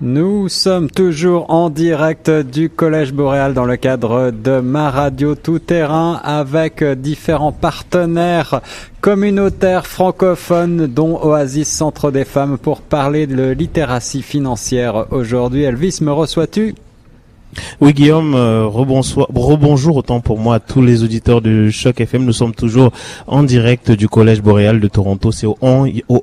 Nous sommes toujours en direct du Collège Boréal dans le cadre de ma radio tout terrain avec différents partenaires communautaires francophones dont Oasis Centre des Femmes pour parler de littératie financière aujourd'hui. Elvis, me reçois-tu? Oui, Guillaume, euh, rebonsoir, rebonjour autant pour moi à tous les auditeurs de Choc FM. Nous sommes toujours en direct du Collège Boréal de Toronto. C'est au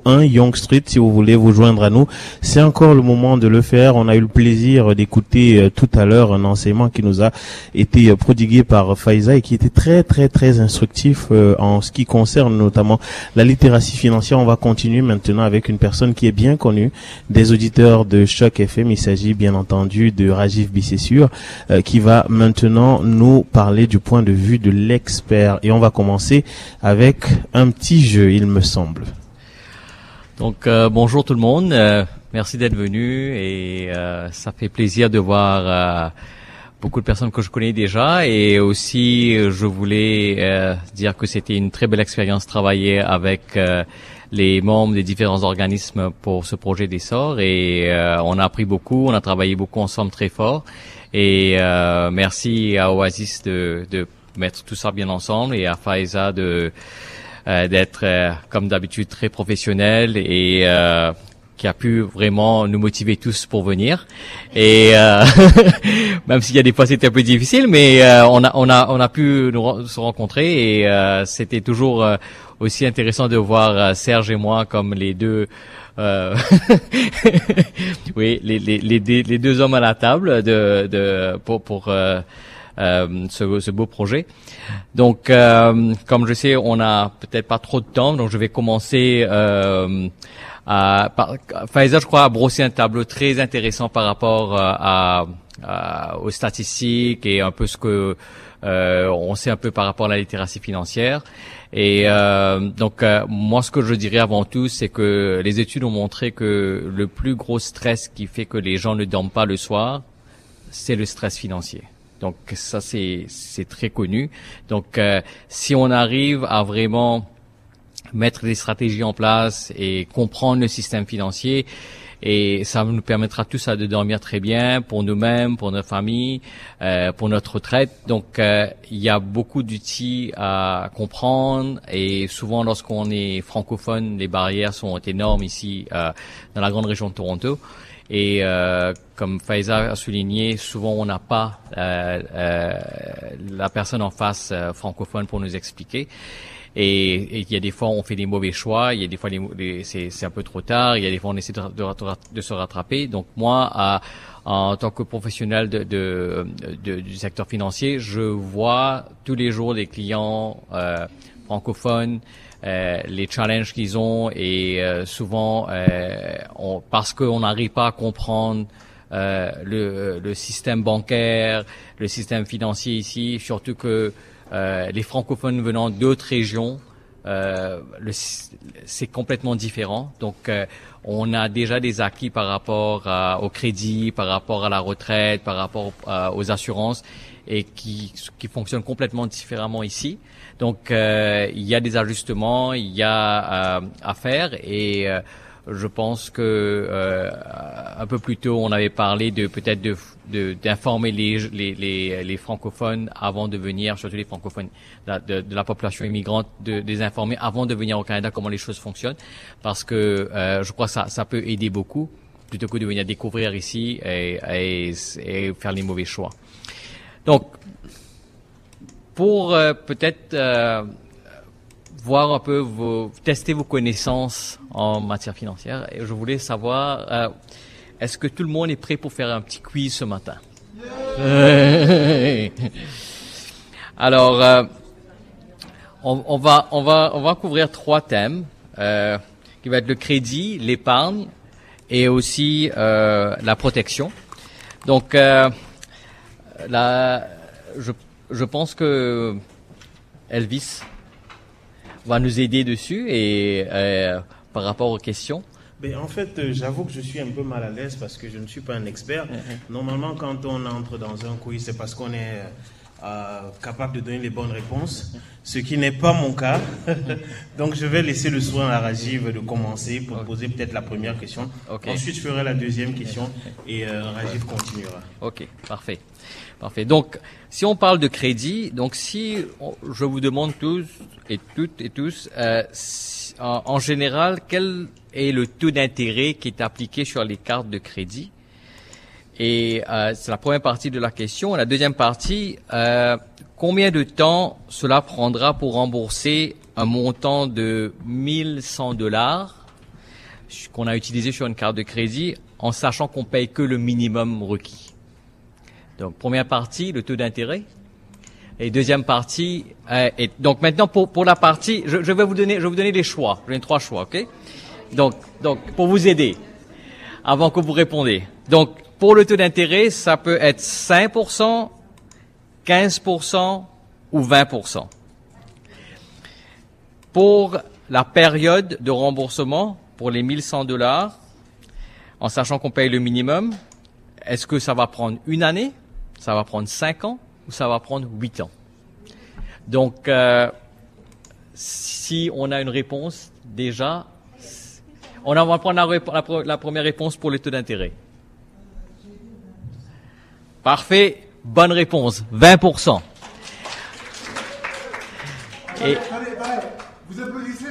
1, Young Street. Si vous voulez vous joindre à nous, c'est encore le moment de le faire. On a eu le plaisir d'écouter euh, tout à l'heure un enseignement qui nous a été euh, prodigué par Faiza et qui était très, très, très instructif en ce qui concerne notamment la littératie financière. On va continuer maintenant avec une personne qui est bien connue des auditeurs de Choc FM. Il s'agit bien entendu de Rajiv Euh, qui va maintenant nous parler du point de vue de l'expert. Et on va commencer avec un petit jeu, il me semble. Donc euh, bonjour tout le monde, euh, merci d'être venu et ça fait plaisir de voir beaucoup de personnes que je connais déjà et aussi je voulais dire que c'était une très belle expérience travailler avec les membres des différents organismes pour ce projet d'essor et on a appris beaucoup, on a travaillé beaucoup ensemble très fort et euh, merci à Oasis de, de, mettre tout ça bien ensemble et à Faiza de euh, d'être euh, comme d'habitude très professionnel et euh, qui a pu vraiment nous motiver tous pour venir. Et euh, même s'il y a des fois c'était un peu difficile, mais on a on a on a pu nous se rencontrer et c'était toujours aussi intéressant de voir Serge et moi comme les deux euh, oui, les, les, les, deux hommes à la table de, de pour, pour euh, euh, ce, ce, beau projet. Donc, euh, comme je sais, on a peut-être pas trop de temps, donc je vais commencer. Euh, à, par, Pfizer, je crois, a brossé un tableau très intéressant par rapport à, à, aux statistiques et un peu ce que on sait un peu par rapport à la littératie financière. Et euh, donc euh, moi ce que je dirais avant tout c'est que les études ont montré que le plus gros stress qui fait que les gens ne dorment pas le soir, c'est le stress financier. Donc ça c'est c'est très connu. Donc euh, si on arrive à vraiment mettre des stratégies en place et comprendre le système financier, et ça nous permettra tout ça de dormir très bien pour nous-mêmes, pour notre famille, euh, pour notre retraite. Donc euh, il y a beaucoup d'outils à comprendre et souvent lorsqu'on est francophone, les barrières sont énormes ici euh, dans la grande région de Toronto. Et euh, comme Faiza a souligné, souvent on n'a pas euh, euh, la personne en face francophone pour nous expliquer. Et, il y a des fois on fait des mauvais choix, il y a des fois les, c'est un peu trop tard, il y a des fois on essaie de, de, se rattraper. Donc moi, à, en tant que professionnel de, de, du secteur financier, je vois tous les jours des clients euh, francophones, euh, les challenges qu'ils ont et euh, souvent euh, on, parce qu'on n'arrive pas à comprendre euh, le, le, système bancaire, le système financier ici, surtout que euh, les francophones venant d'autres régions, euh, c'est complètement différent. Donc, euh, on a déjà des acquis par rapport au crédit, par rapport à la retraite, par rapport aux assurances, et qui, qui fonctionnent complètement différemment ici. Donc, il y a des ajustements, il y a à faire, et je pense que euh, un peu plus tôt, on avait parlé de peut-être de d'informer les, les, les, les, francophones avant de venir, surtout les francophones de, de, la population immigrante, de, les informer avant de venir au Canada comment les choses fonctionnent, parce que euh, je crois que ça, ça peut aider beaucoup plutôt que de venir découvrir ici et, et, et faire les mauvais choix. Donc, pour euh, peut-être euh, voir un peu vos, tester vos connaissances en matière financière. Et je voulais savoir, euh, est-ce que tout le monde est prêt pour faire un petit quiz ce matin? Alors, euh, on, on, va, on, va, on va couvrir trois thèmes, euh, qui va être le crédit, l'épargne et aussi la protection. Donc, là, je, je pense que Elvis va nous aider dessus et euh, par rapport aux questions. Ben, en fait, euh, j'avoue que je suis un peu mal à l'aise parce que je ne suis pas un expert. Normalement, quand on entre dans un quiz, c'est parce qu'on est euh, capable de donner les bonnes réponses, ce qui n'est pas mon cas. Donc je vais laisser le soin à Rajiv de commencer pour poser peut-être la première question. Ensuite je ferai la deuxième question et euh, Rajiv continuera. Ok, parfait. Parfait. Donc si on parle de crédit, donc si je vous demande tous et toutes et tous, euh, en, général, quel est le taux d'intérêt qui est appliqué sur les cartes de crédit? Et euh, c'est la première partie de la question. La deuxième partie, euh, combien de temps cela prendra pour rembourser un montant de 1100 dollars qu'on a utilisé sur une carte de crédit en sachant qu'on paye que le minimum requis? Donc première partie, le taux d'intérêt. Et deuxième partie, euh, et donc maintenant pour, pour la partie, je, je, vais vous donner, je vais vous donner les choix. Je trois choix, ok? Donc, donc pour vous aider, avant que vous répondez. Donc pour le taux d'intérêt, ça peut être 5%, 15% ou 20%. Pour la période de remboursement, pour les 1100 dollars, en sachant qu'on paye le minimum, est-ce que ça va prendre une année, ça va prendre cinq ans ou ça va prendre huit ans? Donc, euh, si on a une réponse déjà, on va prendre la, la première réponse pour le taux d'intérêt. Parfait, bonne réponse, 20%. Et... Vous applaudissez 20%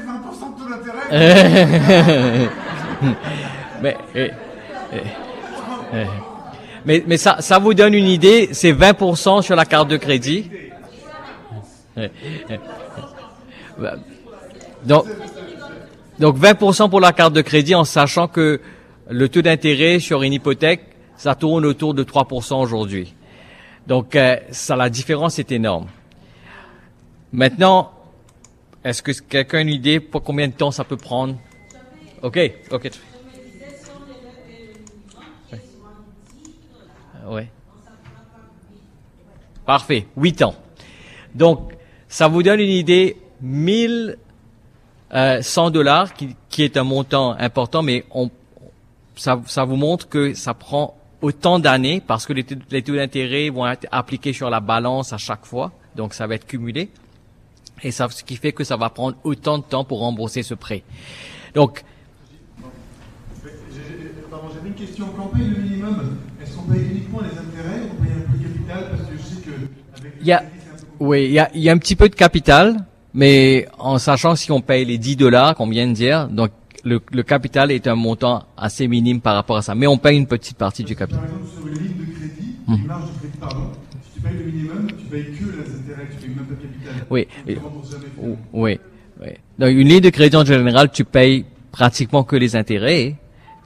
de taux d'intérêt Mais, mais, mais ça, ça vous donne une idée, c'est 20% sur la carte de crédit. Donc, donc 20% pour la carte de crédit en sachant que le taux d'intérêt sur une hypothèque, ça tourne autour de 3% aujourd'hui. Donc euh, ça, la différence est énorme. Maintenant, est-ce que quelqu'un a une idée pour combien de temps ça peut prendre? Ok, ok. ouais. Parfait, 8 ans. Donc, ça vous donne une idée, 1100 euh, dollars, qui, qui, est un montant important, mais on, ça, ça vous montre que ça prend autant d'années parce que les, les taux d'intérêt vont être appliqués sur la balance à chaque fois, donc ça va être cumulé. Et ça, ce qui fait que ça va prendre autant de temps pour rembourser ce prêt. Donc, j'avais une question. Quand on paye le minimum, est-ce qu'on paye uniquement les intérêts ou on paye un peu de capital? Parce que je sais que avec il y a, oui, il y a, y a, un petit peu de capital, mais en sachant si on paye les 10 dollars qu'on vient de dire, donc le, le, capital est un montant assez minime par rapport à ça, mais on paye une petite partie du capital. Par exemple, sur les lignes de crédit, les marges de crédit, pardon, si tu payes le minimum, tu payes que les intérêts, tu payes même pas le capital. Oui. oui. oui. Donc une ligne de crédit en général, tu payes pratiquement que les intérêts.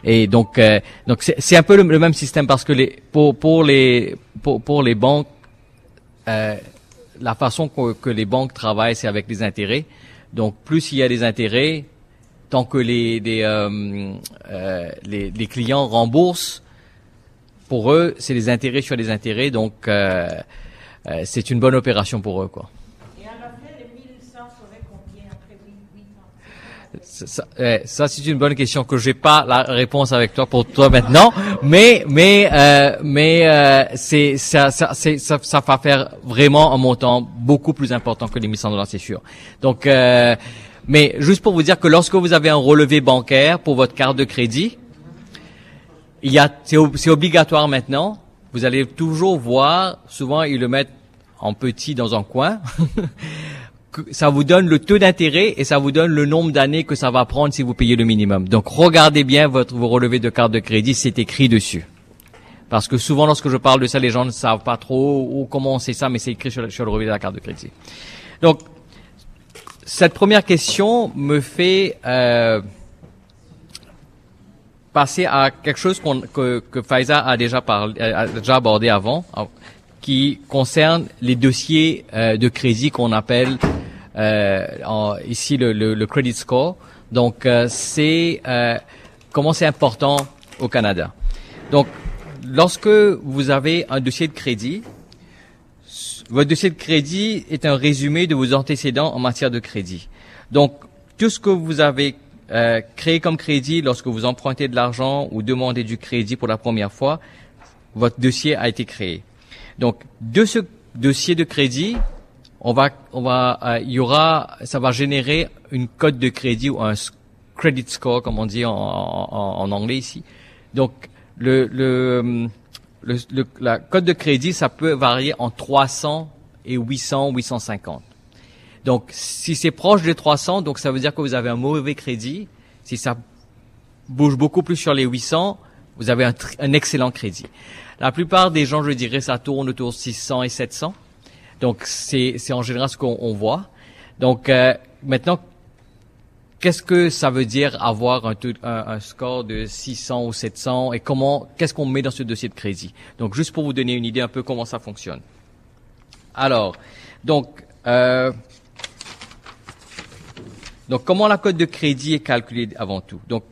Et donc, euh, donc c'est un peu le, même système parce que les, pour, pour les pour, pour les banques, euh, la façon que, que, les banques travaillent, c'est avec les intérêts. Donc, plus il y a des intérêts, tant que les les, euh, euh les, les, clients remboursent, pour eux, c'est les intérêts sur les intérêts. Donc, euh, euh, c'est une bonne opération pour eux, quoi. Ça, eh, ça c'est une bonne question que j'ai pas la réponse avec toi pour toi maintenant, mais mais euh, mais euh, c'est ça ça, ça ça va faire vraiment un montant beaucoup plus important que les 1100 dollars, c'est sûr. Donc euh, mais juste pour vous dire que lorsque vous avez un relevé bancaire pour votre carte de crédit, il y a c'est obligatoire maintenant. Vous allez toujours voir, souvent ils le mettent en petit dans un coin. ça vous donne le taux d'intérêt et ça vous donne le nombre d'années que ça va prendre si vous payez le minimum. Donc regardez bien votre vos relevés de carte de crédit, c'est écrit dessus. Parce que souvent lorsque je parle de ça, les gens ne savent pas trop comment on sait ça, mais c'est écrit sur le, sur le relevé de la carte de crédit. Donc cette première question me fait euh, passer à quelque chose que, que Faiza a déjà abordé avant, qui concerne les dossiers euh, de crédit qu'on appelle euh, ici le, le, credit score. Donc c'est comment c'est important au Canada. Donc lorsque vous avez un dossier de crédit, votre dossier de crédit est un résumé de vos antécédents en matière de crédit. Donc tout ce que vous avez euh, créé comme crédit lorsque vous empruntez de l'argent ou demandez du crédit pour la première fois, votre dossier a été créé. Donc, de ce dossier de crédit, on va, on va, euh, il y aura, ça va générer une code de crédit ou un credit score, comme on dit en, en, anglais ici. Donc, le, le, le, la code de crédit, ça peut varier en 300 et 800, 850. Donc, si c'est proche de 300, donc ça veut dire que vous avez un mauvais crédit. Si ça bouge beaucoup plus sur les 800, vous avez un, un excellent crédit. La plupart des gens, je dirais, ça tourne autour de 600 et 700. Donc, c'est en général ce qu'on voit. Donc, euh, maintenant, qu'est-ce que ça veut dire avoir un, un, score de 600 ou 700 et comment, qu'est-ce qu'on met dans ce dossier de crédit? Donc, juste pour vous donner une idée un peu comment ça fonctionne. Alors, donc, euh, donc comment la cote de crédit est calculée avant tout? Donc,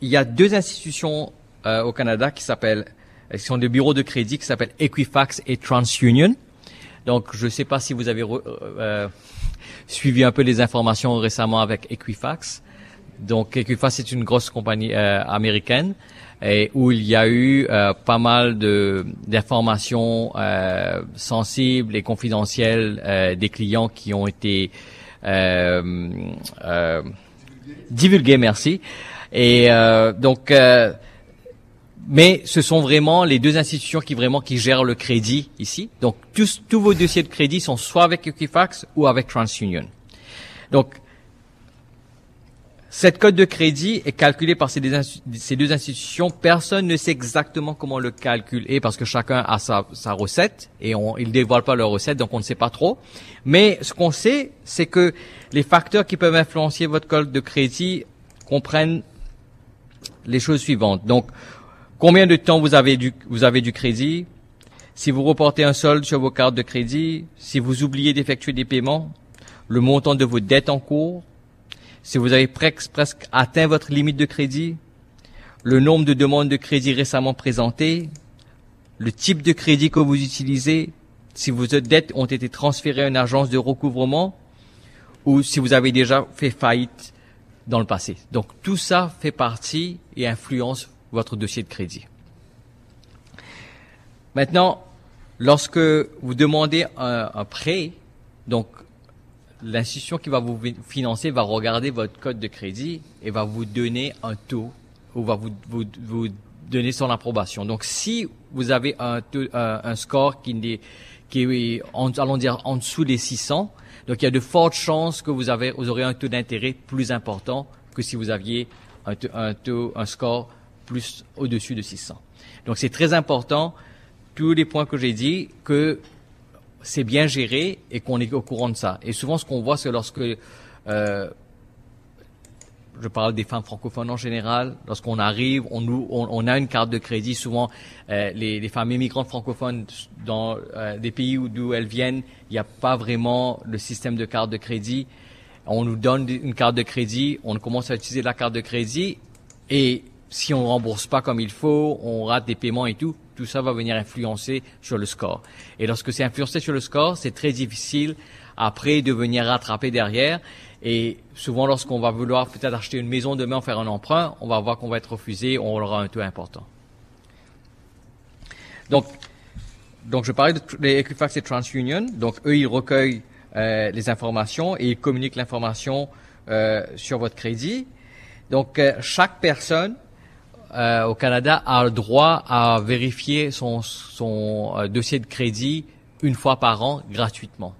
il y a deux institutions euh, au Canada qui s'appellent qui sont des bureaux de crédit qui s'appellent Equifax et TransUnion. Donc, je ne sais pas si vous avez euh, euh, suivi un peu les informations récemment avec Equifax. Donc, Equifax est une grosse compagnie euh, américaine et où il y a eu pas mal de d'informations sensibles et confidentielles des clients qui ont été divulguées. Merci. Et donc mais ce sont vraiment les deux institutions qui vraiment qui gèrent le crédit ici. Donc tous, tous vos dossiers de crédit sont soit avec Equifax ou avec TransUnion. Donc cette code de crédit est calculée par ces deux, institutions. Personne ne sait exactement comment le calcul est parce que chacun a sa, sa recette et on, ils ne dévoilent pas leur recette, donc on ne sait pas trop. Mais ce qu'on sait, c'est que les facteurs qui peuvent influencer votre code de crédit comprennent les choses suivantes. Donc, Combien de temps vous avez du, vous avez du crédit? Si vous reportez un solde sur vos cartes de crédit, si vous oubliez d'effectuer des paiements, le montant de vos dettes en cours, si vous avez presque, presque atteint votre limite de crédit, le nombre de demandes de crédit récemment présentées, le type de crédit que vous utilisez, si vos dettes ont été transférées à une agence de recouvrement ou si vous avez déjà fait faillite dans le passé. Donc tout ça fait partie et influence votre dossier de crédit. Maintenant, lorsque vous demandez un, prêt, donc l'institution qui va vous financer va regarder votre code de crédit et va vous donner un taux ou va vous, vous, donner son approbation. Donc, si vous avez un, score qui est, qui est allons dire, en dessous des 600, donc il y a de fortes chances que vous, avez, vous aurez un taux d'intérêt plus important que si vous aviez un, taux, un score plus au-dessus de 600. Donc c'est très important, tous les points que j'ai dit, que c'est bien géré et qu'on est au courant de ça. Et souvent, ce qu'on voit, c'est lorsque, euh, je parle des femmes francophones en général, lorsqu'on arrive, on, on, a une carte de crédit. Souvent, euh, les, les, femmes immigrantes francophones dans euh, des pays d'où elles viennent, il n'y a pas vraiment le système de carte de crédit. On nous donne une carte de crédit, on commence à utiliser la carte de crédit et si on rembourse pas comme il faut, on rate des paiements et tout, tout ça va venir influencer sur le score. Et lorsque c'est influencé sur le score, c'est très difficile après de venir rattraper derrière. Et souvent, lorsqu'on va vouloir peut-être acheter une maison demain, faire un emprunt, on va voir qu'on va être refusé, on aura un taux important. Donc, donc je parlais de Equifax et TransUnion. Donc, eux, ils recueillent euh, les informations et ils communiquent l'information euh, sur votre crédit. Donc, euh, chaque personne euh, au Canada a le droit à vérifier son, son euh, dossier de crédit une fois par an gratuitement.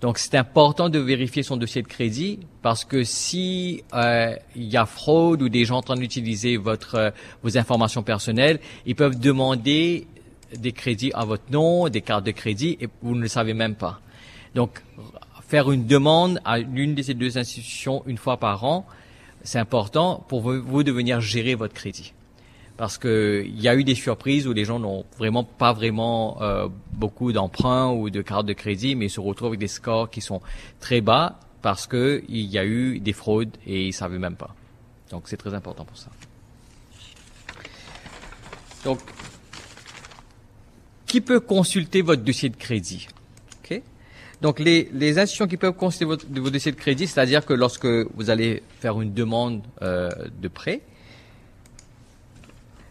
Donc c'est important de vérifier son dossier de crédit parce que si euh, il y a fraude ou des gens en train d'utiliser votre vos informations personnelles, ils peuvent demander des crédits à votre nom, des cartes de crédit et vous ne le savez même pas. Donc faire une demande à l'une de ces deux institutions une fois par an, c'est important pour vous de venir gérer votre crédit. Parce que il y a eu des surprises où les gens n'ont vraiment pas vraiment euh, beaucoup d'emprunts ou de cartes de crédit, mais se retrouvent avec des scores qui sont très bas parce que il y a eu des fraudes et ils savaient même pas. Donc c'est très important pour ça. Donc, qui peut consulter votre dossier de crédit? Donc les, les, institutions qui peuvent consulter votre, vos dossiers de crédit, c'est-à-dire que lorsque vous allez faire une demande euh, de prêt,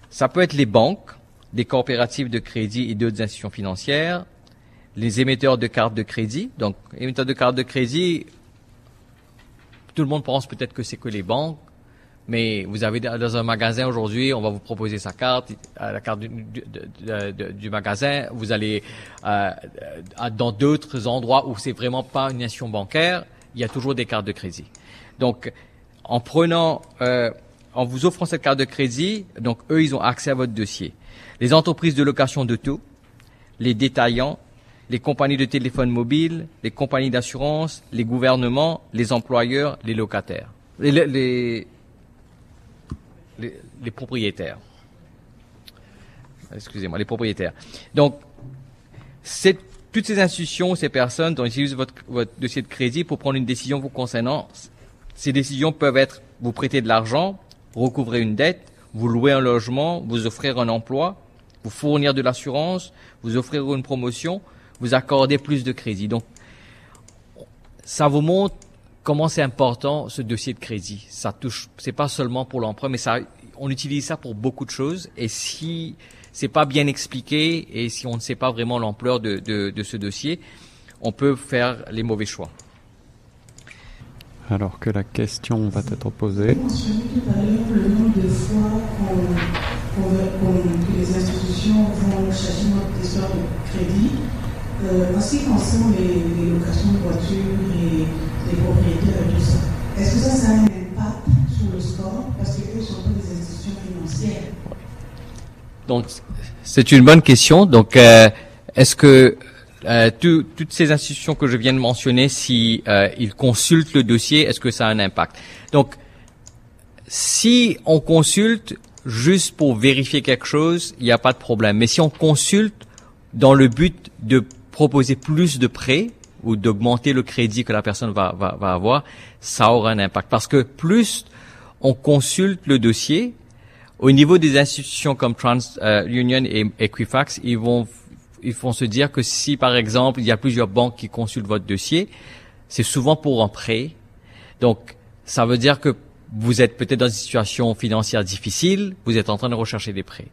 ça peut être les banques, des coopératives de crédit et d'autres institutions financières, les émetteurs de cartes de crédit. Donc, émetteurs de cartes de crédit, tout le monde pense peut-être que c'est que les banques, mais vous avez dans un magasin aujourd'hui, on va vous proposer sa carte, la carte du, du, magasin. Vous allez euh, dans d'autres endroits où c'est vraiment pas une nation bancaire, il y a toujours des cartes de crédit. Donc, en prenant, euh, en vous offrant cette carte de crédit, donc eux, ils ont accès à votre dossier. Les entreprises de location de tout, les détaillants, les compagnies de téléphone mobile, les compagnies d'assurance, les gouvernements, les employeurs, les locataires, les, les, les, propriétaires. Excusez-moi, les propriétaires. Donc, c'est toutes ces institutions, ces personnes dont utilisent votre, votre dossier de crédit pour prendre une décision vous concernant. Ces décisions peuvent être vous prêter de l'argent, recouvrer une dette, vous louer un logement, vous offrir un emploi, vous fournir de l'assurance, vous offrir une promotion, vous accorder plus de crédit. Donc, ça vous montre comment c'est important ce dossier de crédit. Ça touche, c'est pas seulement pour l'emprunt, mais ça, on utilise ça pour beaucoup de choses. Et si c'est pas bien expliqué et si on ne sait pas vraiment l'ampleur de, de, de ce dossier, on peut faire les mauvais choix. Alors que la question va être posée. Vous mentionnez tout à l'heure le nombre de fois que les institutions vont chercher notre histoire de crédit. Euh, en ce qui concerne les, les locations de voitures et tout. Est-ce que ça, a un impact sur le score Parce qu'eux sont pas des institutions financières. Donc, c'est une bonne question. Donc, euh, est-ce que euh, toutes ces institutions que je viens de mentionner, si euh, ils consultent le dossier, est-ce que ça a un impact? Donc, si on consulte juste pour vérifier quelque chose, il n'y a pas de problème. Mais si on consulte dans le but de proposer plus de prêts, ou d'augmenter le crédit que la personne va, va, va, avoir, ça aura un impact. Parce que plus on consulte le dossier, au niveau des institutions comme TransUnion euh, et Equifax, ils vont, ils vont se dire que si, par exemple, il y a plusieurs banques qui consultent votre dossier, c'est souvent pour un prêt. Donc, ça veut dire que vous êtes peut-être dans une situation financière difficile, vous êtes en train de rechercher des prêts.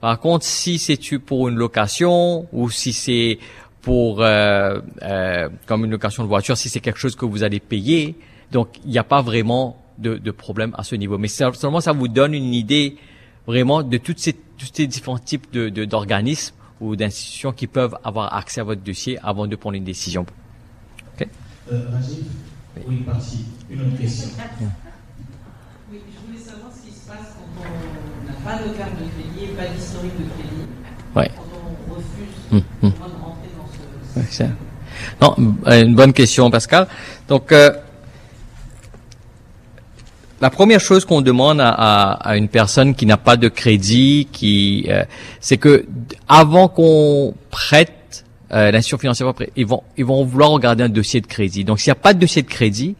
Par contre, si c'est pour une location ou si c'est pour euh, euh, comme une location de voiture si c'est quelque chose que vous allez payer. Donc il n'y a pas vraiment de, de, problème à ce niveau. Mais seulement ça vous donne une idée vraiment de toutes ces, tous ces différents types de, d'organismes ou d'institutions qui peuvent avoir accès à votre dossier avant de prendre une décision. Ok? Euh, oui, parti. Une autre question. Oui, je voulais savoir ce qui se passe quand on n'a pas de carte de crédit et pas d'historique de crédit. Ouais. Quand on refuse hum, hum. Non, une bonne question, Pascal. Donc, euh, la première chose qu'on demande à, à, une personne qui n'a pas de crédit, qui, euh, c'est que avant qu'on prête euh, l'institution financière, ils vont, ils vont vouloir regarder un dossier de crédit. Donc, s'il n'y a pas de dossier de crédit,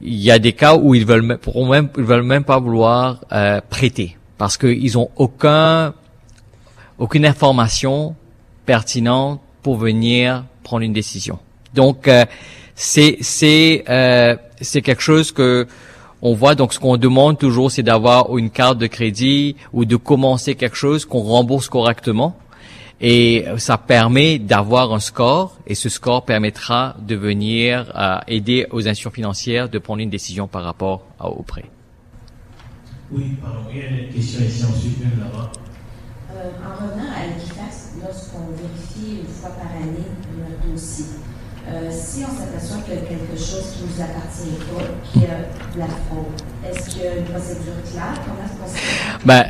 il y a des cas où ils veulent même, ils veulent même pas vouloir euh, prêter parce qu'ils ont aucun, aucune information pertinente pour venir prendre une décision. Donc euh, c'est c'est euh, c'est quelque chose que on voit. Donc ce qu'on demande toujours, c'est d'avoir une carte de crédit ou de commencer quelque chose qu'on rembourse correctement. Et ça permet d'avoir un score, et ce score permettra de venir euh, aider aux institutions financières de prendre une décision par rapport au prêt. Oui, pardon, il y a une question ici, ensuite là-bas. Euh, en revenant à Equifax, lorsqu'on vérifie une fois par année notre dossier, euh, si on s'aperçoit qu'il y a quelque chose qui ne nous appartient pas, qui a de la fraude, est-ce qu'il y a une procédure claire? Est-ce ben,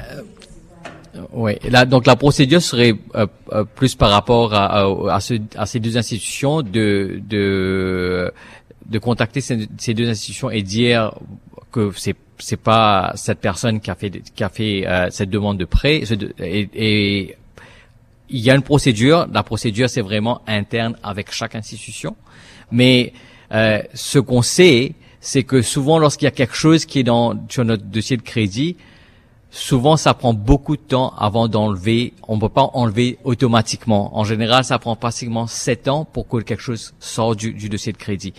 oui, là, donc la procédure serait euh, euh, plus par rapport à, ces deux institutions de de, de contacter ces, ces, deux institutions et dire que c'est c'est pas cette personne qui a fait qui a fait euh, cette demande de prêt et, et, il y a une procédure. La procédure c'est vraiment interne avec chaque institution, mais euh, ce qu'on sait, c'est que souvent lorsqu'il y a quelque chose qui est dans sur notre dossier de crédit, souvent ça prend beaucoup de temps avant d'enlever. On peut pas enlever automatiquement. En général, ça prend pratiquement sept ans pour que quelque chose sorte du, du dossier de crédit.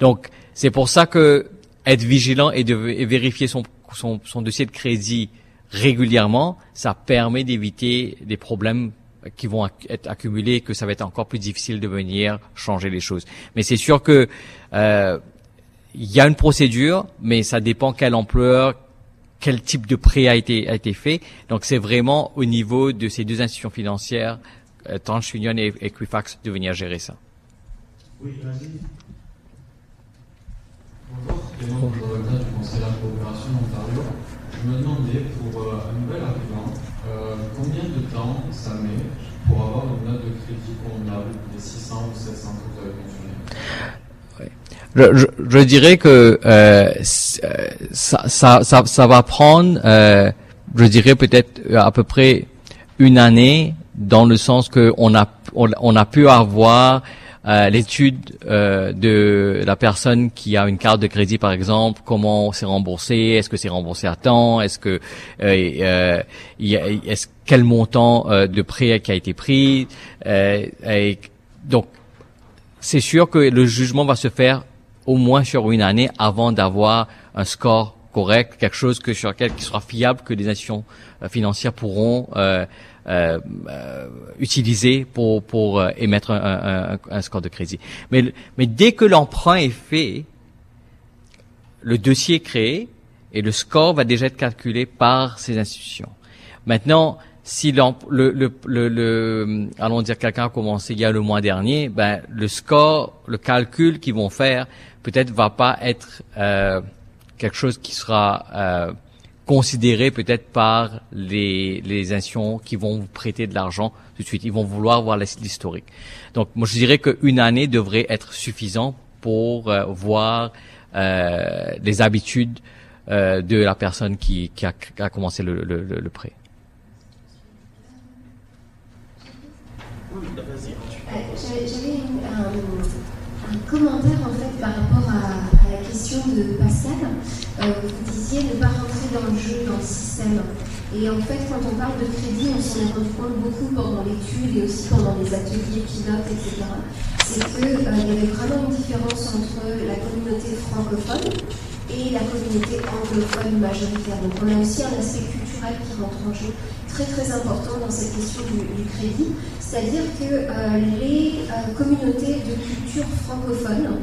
Donc c'est pour ça que être vigilant et, de, vérifier son, son, son, dossier de crédit régulièrement, ça permet d'éviter des problèmes qui vont être accumulés, que ça va être encore plus difficile de venir changer les choses. Mais c'est sûr que euh, il y a une procédure, mais ça dépend quelle ampleur, quel type de prêt a été a été fait. Donc c'est vraiment au niveau de ces deux institutions financières, euh, TransUnion et Equifax, de venir gérer ça. Oui. Bonjour, du Conseil de d'Ontario. Je me demandais, pour un nouvel arrivant, combien de temps ça met pour avoir une note de crédit convenable des 600 ou 700 que Je, dirais que euh, euh, ça, va prendre, euh, je dirais peut-être à peu près une année, dans le sens que on a on a pu avoir euh, l'étude euh, de la personne qui a une carte de crédit par exemple, comment c'est remboursé, est-ce que c'est remboursé à temps, est-ce que euh, euh, y a- est-ce quel montant euh, de prêt qui a été pris, et donc c'est sûr que le jugement va se faire au moins sur une année avant d'avoir un score correct, quelque chose que sur lequel qui sera fiable que les institutions financières pourront euh, euh, euh, utiliser pour pour euh, émettre un, un- un- score de crédit. Mais mais dès que l'emprunt est fait, le dossier est créé et le score va déjà être calculé par ces institutions. Maintenant, si le, le, le, le- allons dire quelqu'un a commencé il y a le mois dernier, ben le score, le calcul qu'ils vont faire, peut-être va pas être euh, quelque chose qui sera euh, considéré peut-être par les, les institutions qui vont vous prêter de l'argent tout de suite. Ils vont vouloir voir l'his- l'historique. Donc, moi, je dirais qu'une année devrait être suffisant pour euh, voir euh, les habitudes euh, de la personne qui, qui, a, qui a commencé le, le, le, prêt. J'avais un, un commentaire en fait par rapport à la question de Pascal. Euh, vous disiez ne pas rentrer dans le jeu, dans le système. Et en fait, quand on parle de crédit, on s'en est rendu compte beaucoup pendant l'étude et aussi pendant les ateliers pilotes, etc. C'est qu'il y avait vraiment une différence entre la communauté francophone et la communauté anglophone majoritaire. Donc on a aussi un aspect culturel qui rentre en jeu très très important dans cette question du, du crédit, c'est-à-dire que euh, les euh, communautés de culture francophone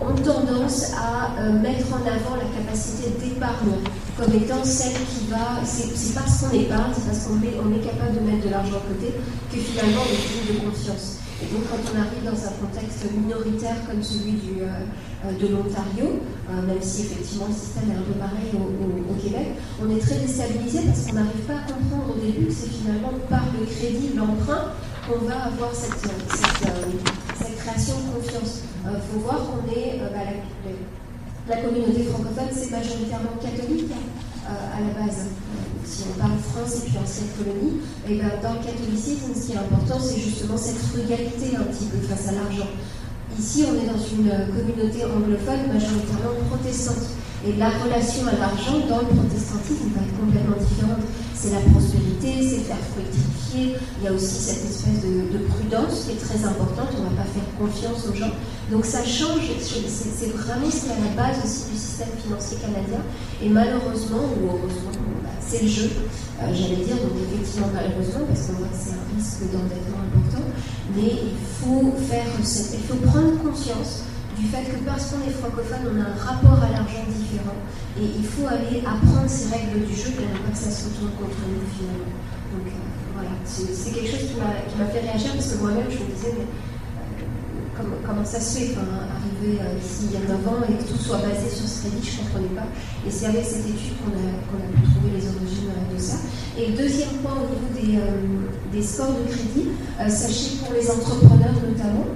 ont tendance à euh, mettre en avant la capacité d'épargne comme étant celle qui va, c'est parce qu'on épargne, c'est parce qu'on on est capable de mettre de l'argent à côté que finalement on est de confiance. Et donc quand on arrive dans un contexte minoritaire comme celui du, euh, euh, de l'Ontario, même si effectivement le système est un peu pareil au, Québec, on est très déstabilisé parce qu'on n'arrive pas à comprendre au début que c'est finalement par le crédit, l'emprunt, qu'on va avoir cette, cette, cette création de confiance. Il faut voir qu'on est, euh, bah, la, communauté francophone, c'est majoritairement catholique euh, à la base. Euh, si on parle France et puis ancienne colonie, et ben, dans le catholicisme, ce qui est important, c'est justement cette frugalité un petit peu face à l'argent. Ici, on est dans une euh, communauté anglophone majoritairement protestante. Et la relation à l'argent dans le protestantisme va être complètement différente. C'est la prospérité, c'est faire fructifier. Il y a aussi cette espèce de, de prudence qui est très importante. On ne va pas faire confiance aux gens. Donc ça change. C'est vraiment ce qui est à la base aussi du système financier canadien. Et malheureusement, ou heureusement, bah, c'est le jeu. Euh, J'allais dire, donc effectivement malheureusement, parce qu'on voit que c'est un risque d'endettement important. Mais il faut faire il faut prendre conscience du fait que parce qu'on est francophone, on a un rapport à l'argent différent et il faut aller apprendre ces règles du jeu pour ne pas que ça se retourne contre nous finalement. Donc euh, voilà, c'est quelque chose qui m'a fait réagir parce que moi-même je me disais mais euh, comment, ça se fait enfin, arriver euh, ici il y a 9 ans et que tout soit basé sur ce crédit, je ne comprenais pas. Et c'est avec cette étude qu'on a, a pu trouver les origines de ça. Et deuxième point au niveau des, des scores de crédit, sachez pour les entrepreneurs notamment,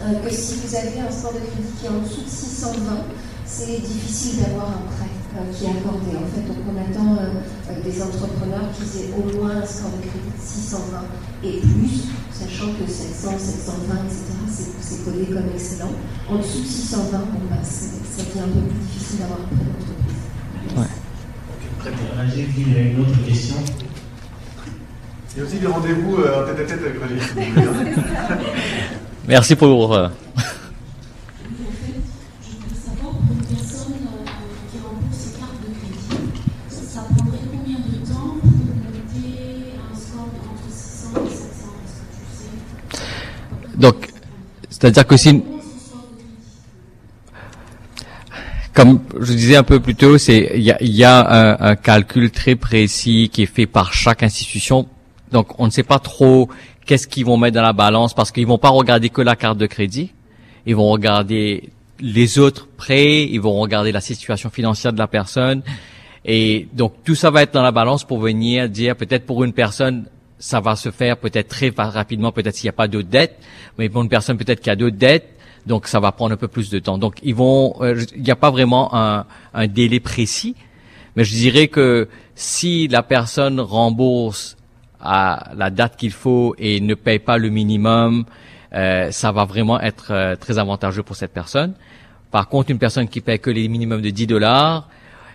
que si vous avez un score de crédit qui est en dessous de 620, c'est difficile d'avoir un prêt euh, qui est accordé. En fait, donc on attend euh, euh, des entrepreneurs qui aient au moins un score de crédit de 620 et plus, sachant que 700, 720, etc., c'est- codé comme excellent. En dessous de 620, bon, bah, ça devient un peu plus difficile d'avoir un prêt d'entreprise. Très bien. Rajiv, il y a une autre question. Il y a aussi des rendez-vous euh, en tête à tête avec Roger. Merci pour. En fait, je voudrais savoir pour une personne qui rembourse ses cartes de crédit, ça prendrait combien de temps pour monter un score de entre 600 et 700 donc, c'est-à-dire que si, comme je disais un peu plus tôt, c'est il y a, un, calcul très précis qui est fait par chaque institution. Donc, on ne sait pas trop qu'est-ce qu'ils vont mettre dans la balance parce qu'ils vont pas regarder que la carte de crédit. Ils vont regarder les autres prêts, ils vont regarder la situation financière de la personne. Et donc, tout ça va être dans la balance pour venir dire peut-être pour une personne, ça va se faire peut-être très rapidement, peut-être s'il n'y a pas d'autres dettes, mais pour une personne peut-être qui a d'autres dettes, donc ça va prendre un peu plus de temps. Donc ils vont, euh, il n'y a pas vraiment un, un, délai précis, mais je dirais que si la personne rembourse à la date qu'il faut et ne paye pas le minimum, euh, ça va vraiment être euh, très avantageux pour cette personne. Par contre, une personne qui paye que les minimums de 10 dollars,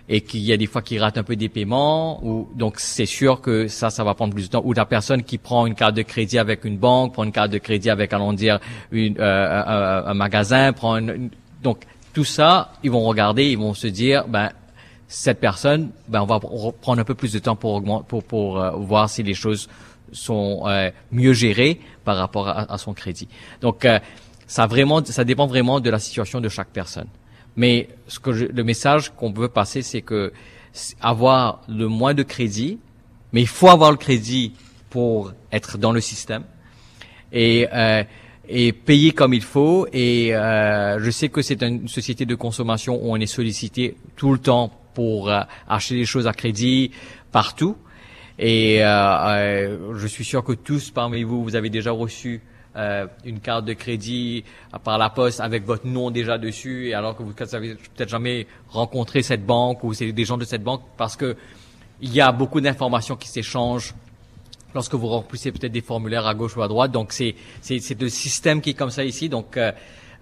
et qu'il y a des fois qui rate un peu des paiements, ou donc c'est sûr que ça, ça va prendre plus de temps. Ou la personne qui prend une carte de crédit avec une banque, prend une carte de crédit avec, allons dire, une, euh, un, magasin, prend une, donc tout ça, ils vont regarder, ils vont se dire, ben cette personne, ben on va prendre un peu plus de temps pour pour pour euh, voir si les choses sont euh, mieux gérées par rapport à, à son crédit. Donc euh, ça vraiment, ça dépend vraiment de la situation de chaque personne. Mais ce que le message qu'on veut passer, c'est que avoir le moins de crédit, mais il faut avoir le crédit pour être dans le système et euh, et payer comme il faut. Et euh, je sais que c'est une société de consommation où on est sollicité tout le temps pour euh, acheter des choses à crédit partout. Et euh, euh, je suis sûr que tous parmi vous, vous avez déjà reçu euh, une carte de crédit par la poste avec votre nom déjà dessus, et alors que vous n'avez peut-être jamais rencontré cette banque ou c'est des gens de cette banque, parce que il y a beaucoup d'informations qui s'échangent lorsque vous remplissez peut-être des formulaires à gauche ou à droite. Donc c'est c'est le système qui est comme ça ici. Donc euh,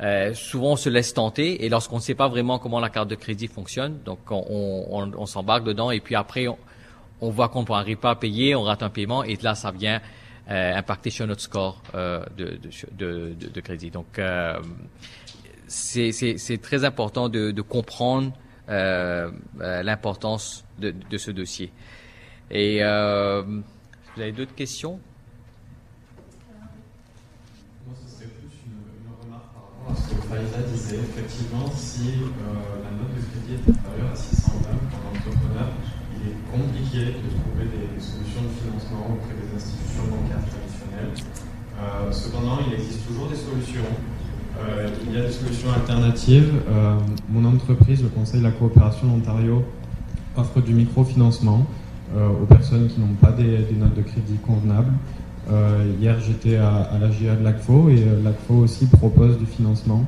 euh, souvent on se laisse tenter et lorsqu'on ne sait pas vraiment comment la carte de crédit fonctionne, donc on, s'embarque dedans et puis après on, voit qu'on n'arrive pas à payer, on rate un paiement et là ça vient euh, impacter sur notre score euh, de, crédit. Donc, c'est très important de, comprendre l'importance de, de, ce dossier. Et vous avez d'autres questions Moi, ce serait plus une, une, remarque par rapport à ce que Faiza disait. Effectivement, si la note de crédit est inférieure à 620 pour l'entrepreneur, il est compliqué de trouver des, solutions de financement auprès des institutions bancaire traditionnelle. Euh, cependant, il existe toujours des solutions. Euh, il y a des solutions alternatives. Euh, mon entreprise, le Conseil de la coopération d'Ontario, offre du microfinancement aux personnes qui n'ont pas des, notes de crédit convenables. Hier, j'étais à, la GIA de l'ACFO et l'ACFO aussi propose du financement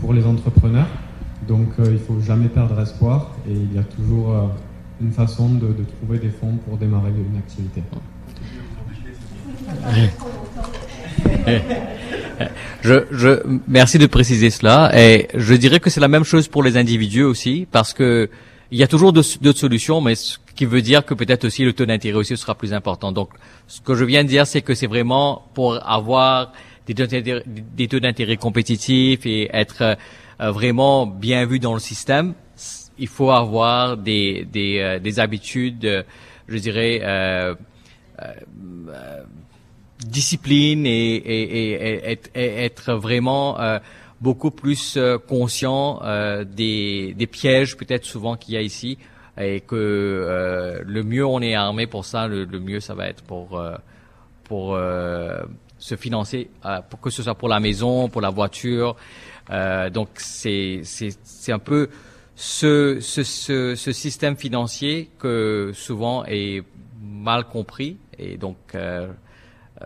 pour les entrepreneurs. Donc, il ne faut jamais perdre espoir et il y a toujours une façon de, trouver des fonds pour démarrer une activité. je, merci de préciser cela. Et je dirais que c'est la même chose pour les individus aussi, parce que il y a toujours d'autres solutions, mais ce qui veut dire que peut-être aussi le taux d'intérêt aussi sera plus important. Donc, ce que je viens de dire, c'est que c'est vraiment pour avoir des taux d'intérêt compétitifs et être euh, vraiment bien vu dans le système, il faut avoir des, des, euh, des habitudes, je dirais, euh, euh discipline et, et, et, et, être vraiment euh, beaucoup plus euh, conscient euh, des, pièges peut-être souvent qu'il y a ici et que euh, le mieux on est armé pour ça, le, mieux ça va être pour pour se financer, pour que ce soit pour la maison, pour la voiture. donc c'est c'est un peu ce, ce, ce, système financier que souvent est mal compris et donc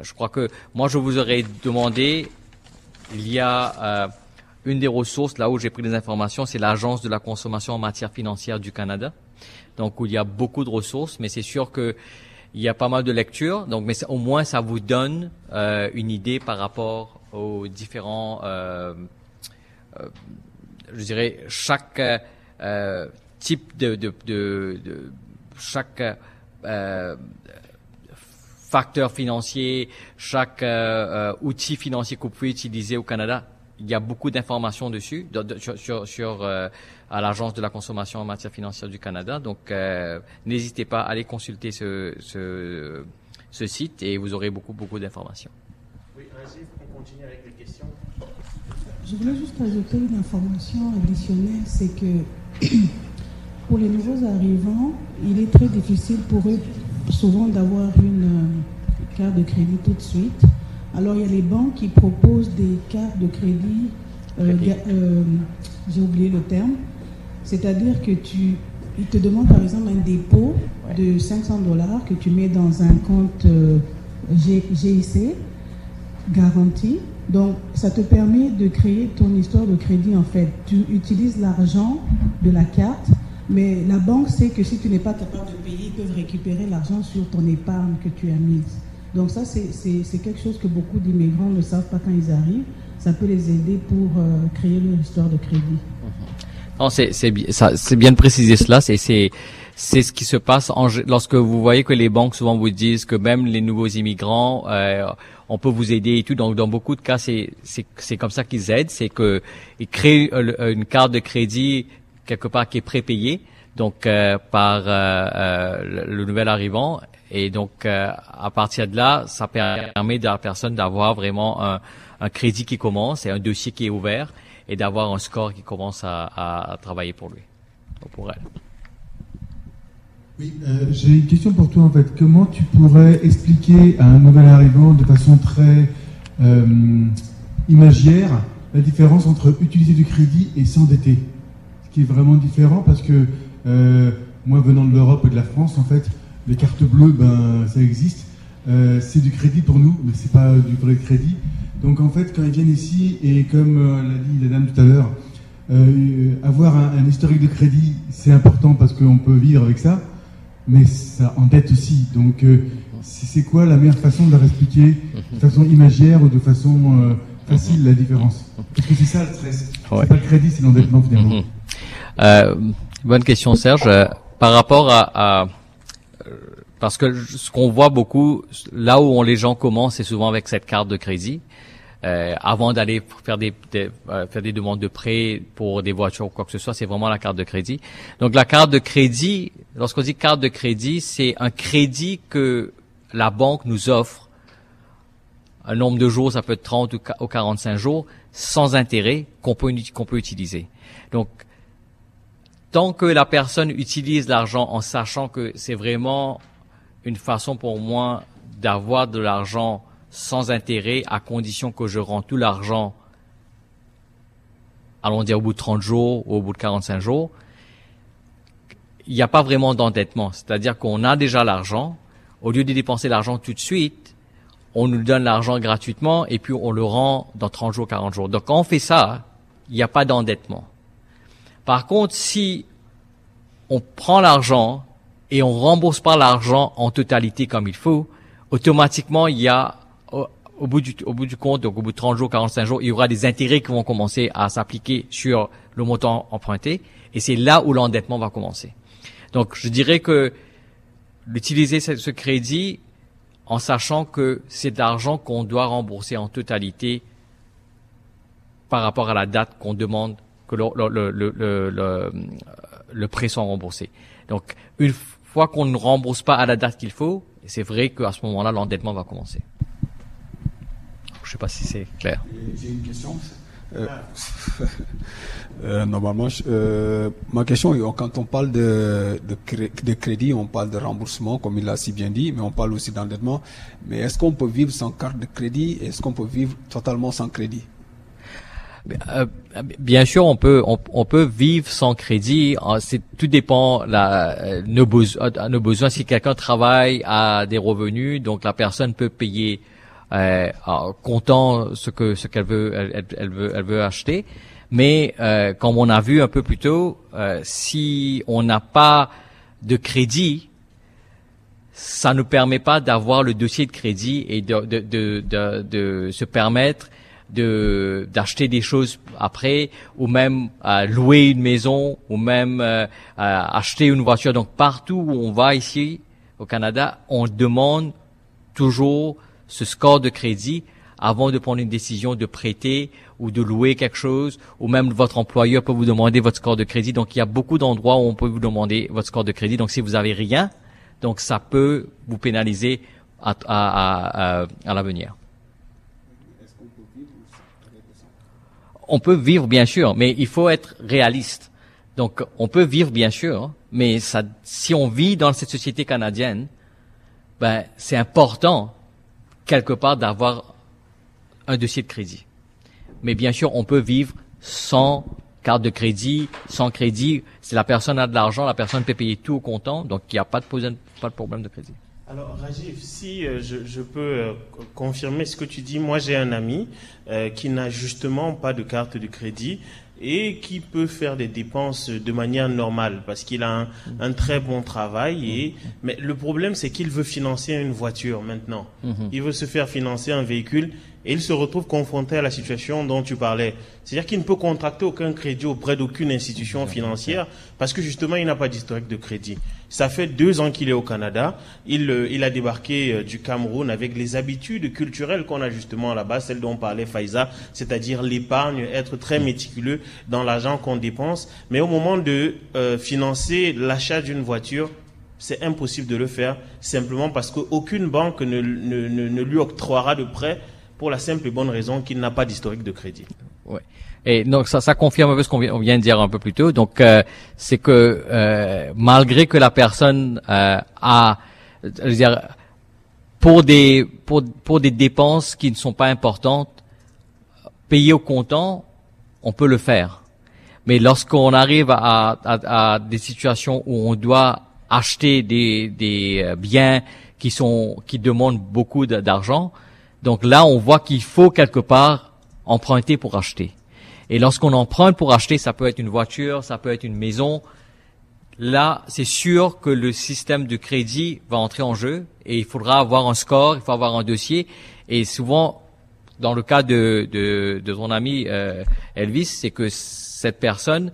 je crois que moi, je vous aurais demandé, il y a une des ressources, là où j'ai pris des informations, c'est l'Agence de la consommation en matière financière du Canada. Donc, où il y a beaucoup de ressources, mais c'est sûr que il y a pas mal de lectures. Donc, mais au moins, ça vous donne euh, une idée par rapport aux différents, euh, euh, je dirais, chaque type de, de, de, de chaque facteur financier, chaque outil financier vous pouvez utiliser au Canada. Il y a beaucoup d'informations dessus de, de, sur, sur, euh, à l'agence de la consommation en matière financière du Canada. Donc, euh, n'hésitez pas à aller consulter ce, ce, ce, site et vous aurez beaucoup beaucoup d'informations. Oui, continuer avec les questions. Je voulais juste ajouter une information additionnelle, c'est que pour les nouveaux arrivants, il est très difficile pour eux souvent d'avoir une euh, carte de crédit tout de suite. Alors il y a les banques qui proposent des cartes de crédit, euh, euh, j'ai oublié le terme, c'est-à-dire que tu, ils te demandent par exemple un dépôt de 500 dollars que tu mets dans un compte GIC garanti. Donc, ça te permet de créer ton histoire de crédit en fait. Tu utilises l'argent de la carte, mais la banque sait que si tu n'es pas capable de payer, ils peuvent récupérer l'argent sur ton épargne que tu as mise. Donc ça, c'est quelque chose que beaucoup d'immigrants ne savent pas quand ils arrivent. Ça peut les aider pour euh, créer leur histoire de crédit. Non, c'est bien de préciser cela. C'est c'est ce qui se passe en, lorsque vous voyez que les banques souvent vous disent que même les nouveaux immigrants, euh, on peut vous aider et tout. Donc dans beaucoup de cas, c'est c'est comme ça qu'ils aident, c'est que ils créent euh, une carte de crédit quelque part qui est prépayée donc euh, par euh, le, nouvel arrivant et donc à partir de là, ça permet à la personne d'avoir vraiment un, crédit qui commence et un dossier qui est ouvert et d'avoir un score qui commence à, travailler pour lui, pour elle. Oui, euh, j'ai une question pour toi en fait. Comment tu pourrais expliquer à un nouvel arrivant de façon très euh, imagière la différence entre utiliser du crédit et s'endetter? Ce qui est vraiment différent parce que euh, moi venant de l'Europe et de la France, en fait, les cartes bleues, ben ça existe. Euh, c'est du crédit pour nous, mais c'est pas du vrai crédit. Donc en fait, quand ils viennent ici et comme euh, l'a dit la dame tout à l'heure, avoir un, un historique de crédit, c'est important parce qu'on peut vivre avec ça mais ça endette aussi. Donc, c'est quoi la meilleure façon de leur expliquer de façon imagière ou de façon euh, facile la différence? Parce que c'est ça le stress. C'est pas le crédit, c'est l'endettement finalement. Mhm. Euh, bonne question, Serge. Euh, par rapport à, à parce que ce qu'on voit beaucoup, là où les gens commencent, c'est souvent avec cette carte de crédit. Euh, avant d'aller faire des, euh, faire des demandes de prêt pour des voitures ou quoi que ce soit, c'est vraiment la carte de crédit. Donc la carte de crédit, lorsqu'on dit carte de crédit, c'est un crédit que la banque nous offre. Un nombre de jours, ça peut être 30 ou 45 jours, sans intérêt, qu'on peut, qu'on peut utiliser. Donc, tant que la personne utilise l'argent en sachant que c'est vraiment une façon pour moi d'avoir de l'argent sans intérêt à condition que je rends tout l'argent, allons dire au bout de 30 jours ou au bout de 45 jours, il n'y a pas vraiment d'endettement. C'est-à-dire qu'on a déjà l'argent, au lieu de dépenser l'argent tout de suite, on nous donne l'argent gratuitement et puis on le rend dans 30 jours, 40 jours. Donc quand on fait ça, il n'y a pas d'endettement. Par contre, si on prend l'argent et on rembourse pas l'argent en totalité comme il faut, automatiquement il y a au, bout du, compte, donc au bout de 30 jours, 45 jours, il y aura des intérêts qui vont commencer à s'appliquer sur le montant emprunté, et c'est là où l'endettement va commencer. Donc, je dirais que d'utiliser ce, crédit en sachant que c'est de l'argent qu'on doit rembourser en totalité par rapport à la date qu'on demande que le, prêt soit remboursé. Donc, une fois qu'on ne rembourse pas à la date qu'il faut, c'est vrai qu'à ce moment-là, l'endettement va commencer. Je ne sais pas si c'est clair. J'ai une question. Euh, euh, normalement, euh, ma question, quand on parle de, de, crédit, on parle de remboursement, comme il l'a si bien dit, mais on parle aussi d'endettement. Mais est-ce qu'on peut vivre sans carte de crédit? Est-ce qu'on peut vivre totalement sans crédit? Bien sûr, on peut on, peut vivre sans crédit. Ah, c'est tout dépend la nos, besoins, nos besoins. Si quelqu'un travaille à des revenus, donc la personne peut payer euh, comptant ce que ce qu'elle veut elle, veut elle veut acheter mais euh, comme on a vu un peu plus tôt euh, si on n'a pas de crédit ça ne permet pas d'avoir le dossier de crédit et de, de, de, de se permettre de d'acheter des choses après ou même à louer une maison ou même euh, acheter une voiture donc partout où on va ici au Canada on demande toujours ce score de crédit avant de prendre une décision de prêter ou de louer quelque chose, ou même votre employeur peut vous demander votre score de crédit. Donc il y a beaucoup d'endroits où on peut vous demander votre score de crédit. Donc si vous avez rien, donc ça peut vous pénaliser à, à, à, à l'avenir. Est-ce qu'on peut on peut vivre bien sûr, mais il faut être réaliste. Donc, on peut vivre bien sûr, mais si on vit dans cette société canadienne, ben, c'est important quelque part d'avoir un dossier de crédit. Mais bien sûr, on peut vivre sans carte de crédit, sans crédit. Si la personne a de l'argent, la personne peut payer tout au comptant, donc il n'y a pas de, pas de problème de crédit. Alors Rajiv, si euh, je, je, peux euh, confirmer ce que tu dis, moi j'ai un ami euh, qui n'a justement pas de carte de crédit et qui peut faire des dépenses de manière normale parce qu'il a un, un, très bon travail. Et, mais le problème, c'est qu'il veut financer une voiture maintenant. Mhm. Il veut se faire financer un véhicule et il se retrouve confronté à la situation dont tu parlais. C'est-à-dire qu'il ne peut contracter aucun crédit auprès d'aucune institution financière parce que justement, il n'a pas d'historique de crédit. Ça fait deux ans qu'il est au Canada. Il, euh, il a débarqué euh, du Cameroun avec les habitudes culturelles qu'on a justement là-bas, celles dont parlait Faiza, c'est-à-dire l'épargne, être très méticuleux dans l'argent qu'on dépense. Mais au moment de euh, financer l'achat d'une voiture, c'est impossible de le faire simplement parce qu'aucune banque ne, ne, ne, ne lui octroiera de prêt pour la simple et bonne raison qu'il n'a pas d'historique de crédit. Ouais. Et donc ça, ça confirme un peu ce qu'on vient, de dire un peu plus tôt. Donc euh, c'est que euh, malgré que la personne euh, a, je veux dire, pour des pour pour des dépenses qui ne sont pas importantes, payer au comptant, on peut le faire. Mais lorsqu'on arrive à, à, à des situations où on doit acheter des des euh, biens qui sont qui demandent beaucoup d'argent, donc là on voit qu'il faut quelque part emprunter pour acheter. Et lorsqu'on emprunte pour acheter, ça peut être une voiture, ça peut être une maison. Là, c'est sûr que le système de crédit va entrer en jeu et il faudra avoir un score, il faut avoir un dossier. Et souvent, dans le cas de, de, de ton ami euh, Elvis, c'est que cette personne,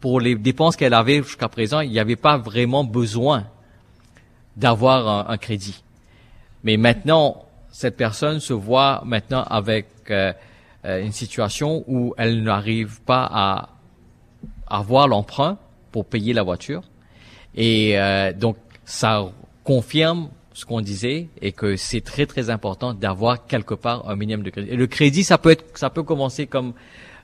pour les dépenses qu'elle avait jusqu'à présent, il n'y avait pas vraiment besoin d'avoir un, un, crédit. Mais maintenant, cette personne se voit maintenant avec euh, une situation où elle n'arrive pas à avoir l'emprunt pour payer la voiture. Et euh, donc, ça confirme ce qu'on disait et que c'est très très important d'avoir quelque part un minimum de crédit. Et le crédit, ça peut être, ça peut commencer comme,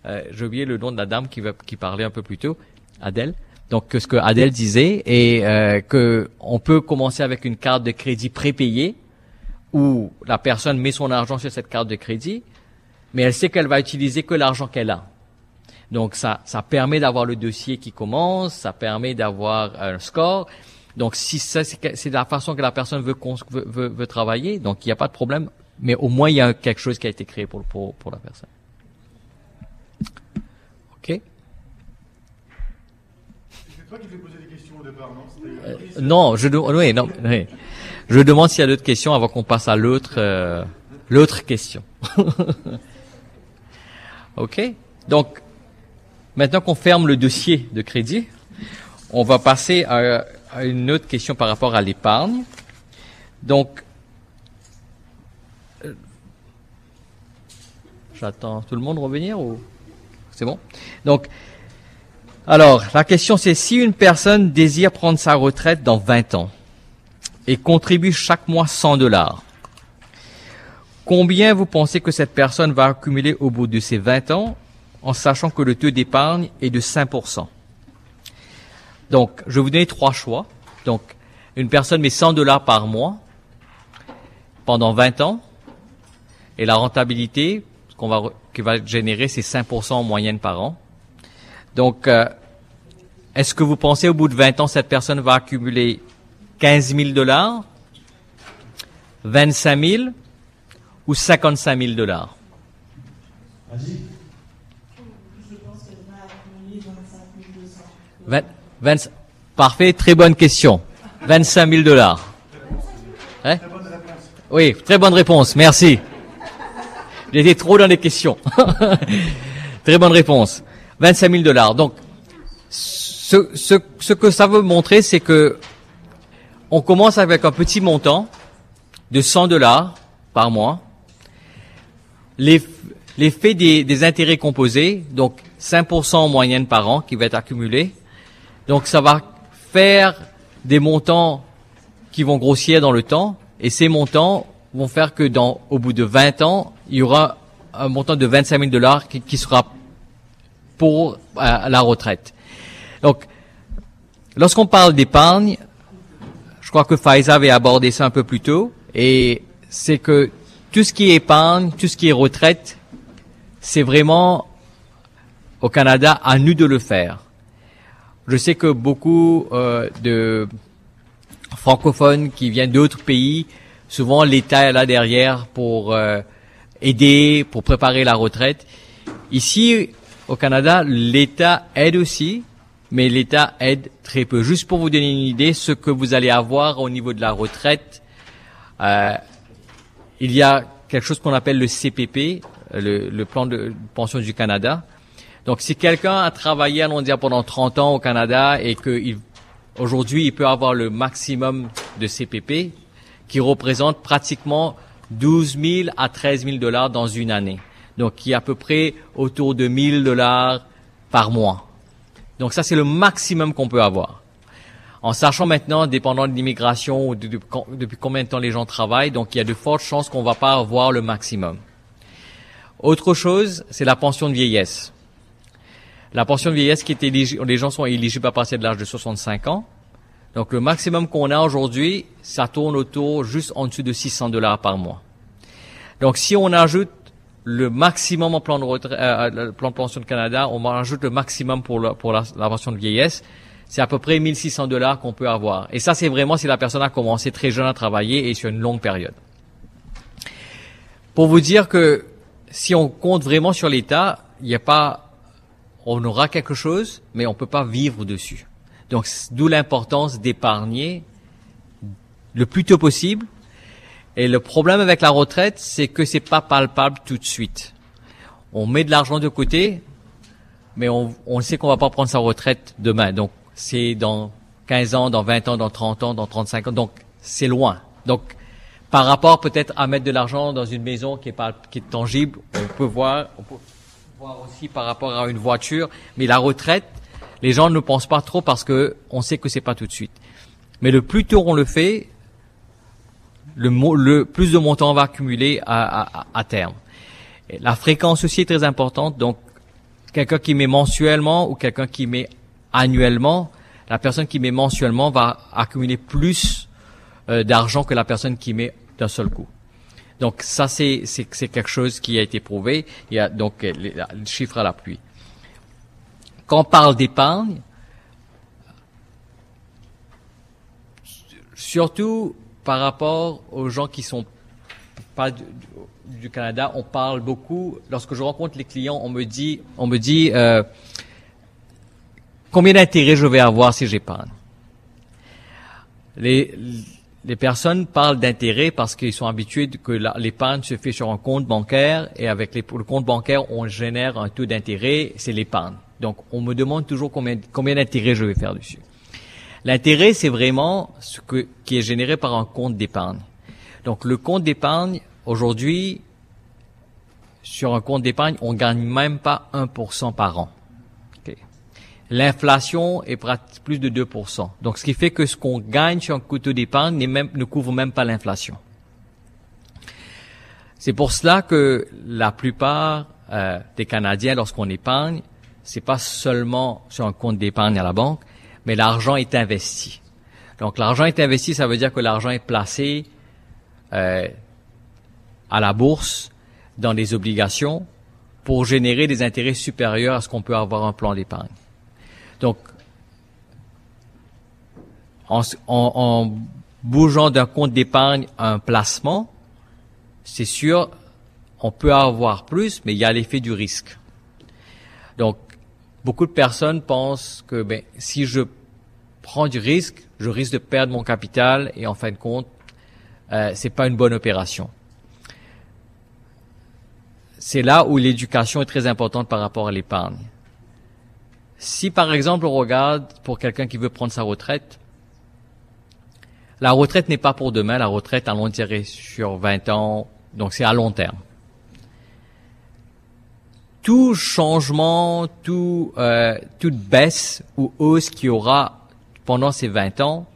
euh, j'ai oublié le nom de la dame qui, qui parlait un peu plus tôt, Adèle. Donc, ce que Adèle disait et euh, que on peut commencer avec une carte de crédit prépayée où la personne met son argent sur cette carte de crédit mais elle sait qu'elle va utiliser que l'argent qu'elle a. Donc ça, ça permet d'avoir le dossier qui commence, ça permet d'avoir un score. Donc si ça, c'est la façon que la personne veut, veut, veut, veut travailler, donc il n'y a pas de problème, mais au moins il y a quelque chose qui a été créé pour, pour, pour la personne. Ok C'est toi qui fais poser des questions au départ, non? Euh, Non, je, oui, non, oui. je demande s'il y a d'autres questions avant qu'on passe à l'autre euh, l'autre question. OK Donc, maintenant qu'on ferme le dossier de crédit, on va passer à, à une autre question par rapport à l'épargne. Donc, euh, j'attends tout le monde revenir ou c'est bon? Donc, alors, la question c'est si une personne désire prendre sa retraite dans 20 ans et contribue chaque mois 100 dollars, Combien vous pensez que cette personne va accumuler au bout de ses 20 ans en sachant que le taux d'épargne est de 5%? Donc, je vais vous donner trois choix. Donc, une personne met 100 dollars par mois pendant 20 ans et la rentabilité qu'on va, va générer, c'est 5% en moyenne par an. Donc, euh, est-ce que vous pensez au bout de 20 ans, cette personne va accumuler 15 000 dollars, 25 000 ou 55 000 dollars Je pense qu'elle va accumuler 25 200. Parfait, très bonne question. 25 000 dollars. Hein? Oui, très bonne réponse, merci. J'étais trop dans les questions. très bonne réponse. 25 000 dollars. Donc, ce, ce, ce que ça veut montrer, c'est que on commence avec un petit montant de 100 dollars par mois l'effet des, des, intérêts composés, donc 5% en moyenne par an qui va être accumulé. Donc ça va faire des montants qui vont grossir dans le temps et ces montants vont faire que dans au bout de 20 ans, il y aura un montant de 25 000 dollars qui, qui sera pour euh, la retraite. Donc, lorsqu'on parle d'épargne, je crois que Faiza avait abordé ça un peu plus tôt, et c'est que tout ce qui est épargne, tout ce qui est retraite, c'est vraiment au Canada à nous de le faire. Je sais que beaucoup euh, de francophones qui viennent d'autres pays, souvent l'État est là derrière pour euh, aider, pour préparer la retraite. Ici, au Canada, l'État aide aussi, mais l'État aide très peu. Juste pour vous donner une idée, ce que vous allez avoir au niveau de la retraite, euh, il y a quelque chose qu'on appelle le CPP, le, le plan de pension du Canada. Donc, si quelqu'un a travaillé, allons dire, pendant 30 ans au Canada et que aujourd'hui, il peut avoir le maximum de CPP, qui représente pratiquement 12 000 à 13 000 dollars dans une année. Donc, qui est à peu près autour de 1000 dollars par mois. Donc, ça, c'est le maximum qu'on peut avoir. En sachant maintenant, dépendant de l'immigration ou de, de, depuis combien de temps les gens travaillent, donc il y a de fortes chances qu'on va pas avoir le maximum. Autre chose, c'est la pension de vieillesse. La pension de vieillesse qui est éligible, les gens sont éligibles à partir de l'âge de 65 ans. Donc le maximum qu'on a aujourd'hui, ça tourne autour juste en dessous de 600 dollars par mois. Donc si on ajoute le maximum en plan de, euh, le plan de pension de Canada, on ajoute le maximum pour, le, pour la pension de vieillesse, c'est à peu près 1600 dollars qu'on peut avoir. Et ça, c'est vraiment si la personne a commencé très jeune à travailler et sur une longue période. Pour vous dire que si on compte vraiment sur l'État, il n'y a pas, on aura quelque chose, mais on peut pas vivre dessus. Donc, d'où l'importance d'épargner le plus tôt possible. Et le problème avec la retraite, c'est que c'est pas palpable tout de suite. On met de l'argent de côté, mais on, sait qu'on va pas prendre sa retraite demain. Donc, c'est dans 15 ans, dans 20 ans, dans 30 ans, dans 35 ans. Donc, c'est loin. Donc, par rapport peut-être à mettre de l'argent dans une maison qui est, pas, qui est tangible, on peut voir, on peut voir aussi par rapport à une voiture. Mais la retraite, les gens ne pensent pas trop parce que on sait que c'est pas tout de suite. Mais le plus tôt on le fait, le, le plus de montant on va accumuler à, à, à terme. Et la fréquence aussi est très importante. Donc, quelqu'un qui met mensuellement ou quelqu'un qui met annuellement, la personne qui met mensuellement va accumuler plus euh, d'argent que la personne qui met d'un seul coup. Donc ça c'est c'est quelque chose qui a été prouvé. Il y a donc les, les chiffres à l'appui. Quand on parle d'épargne, surtout par rapport aux gens qui sont pas du, du, Canada, on parle beaucoup. Lorsque je rencontre les clients, on me dit, on me dit euh, combien d'intérêts je vais avoir si j'épargne? Les, les personnes parlent d'intérêt parce qu'ils sont habitués que l'épargne se fait sur un compte bancaire et avec le compte bancaire, on génère un taux d'intérêt, c'est l'épargne. Donc, on me demande toujours combien, combien d'intérêts je vais faire dessus. L'intérêt, c'est vraiment ce que, qui est généré par un compte d'épargne. Donc, le compte d'épargne, aujourd'hui, sur un compte d'épargne, on gagne même pas 1% par an. L'inflation est plus de 2%. Donc, ce qui fait que ce qu'on gagne sur un couteau d'épargne ne couvre même pas l'inflation. C'est pour cela que la plupart euh, des Canadiens, lorsqu'on épargne, c'est pas seulement sur un compte d'épargne à la banque, mais l'argent est investi. Donc l'argent est investi, ça veut dire que l'argent est placé euh, à la bourse dans des obligations pour générer des intérêts supérieurs à ce qu'on peut avoir un plan d'épargne. Donc en, en, en bougeant d'un compte d'épargne à un placement, c'est sûr, on peut avoir plus, mais il y a l'effet du risque. Donc, beaucoup de personnes pensent que ben, si je prends du risque, je risque de perdre mon capital et en fin de compte, euh, c'est pas une bonne opération. C'est là où l'éducation est très importante par rapport à l'épargne. Si par exemple on regarde pour quelqu'un qui veut prendre sa retraite, la retraite n'est pas pour demain, la retraite à long terme sur 20 ans, donc c'est à long terme tout changement, tout, euh, toute baisse ou hausse qu'il y aura pendant ces 20 ans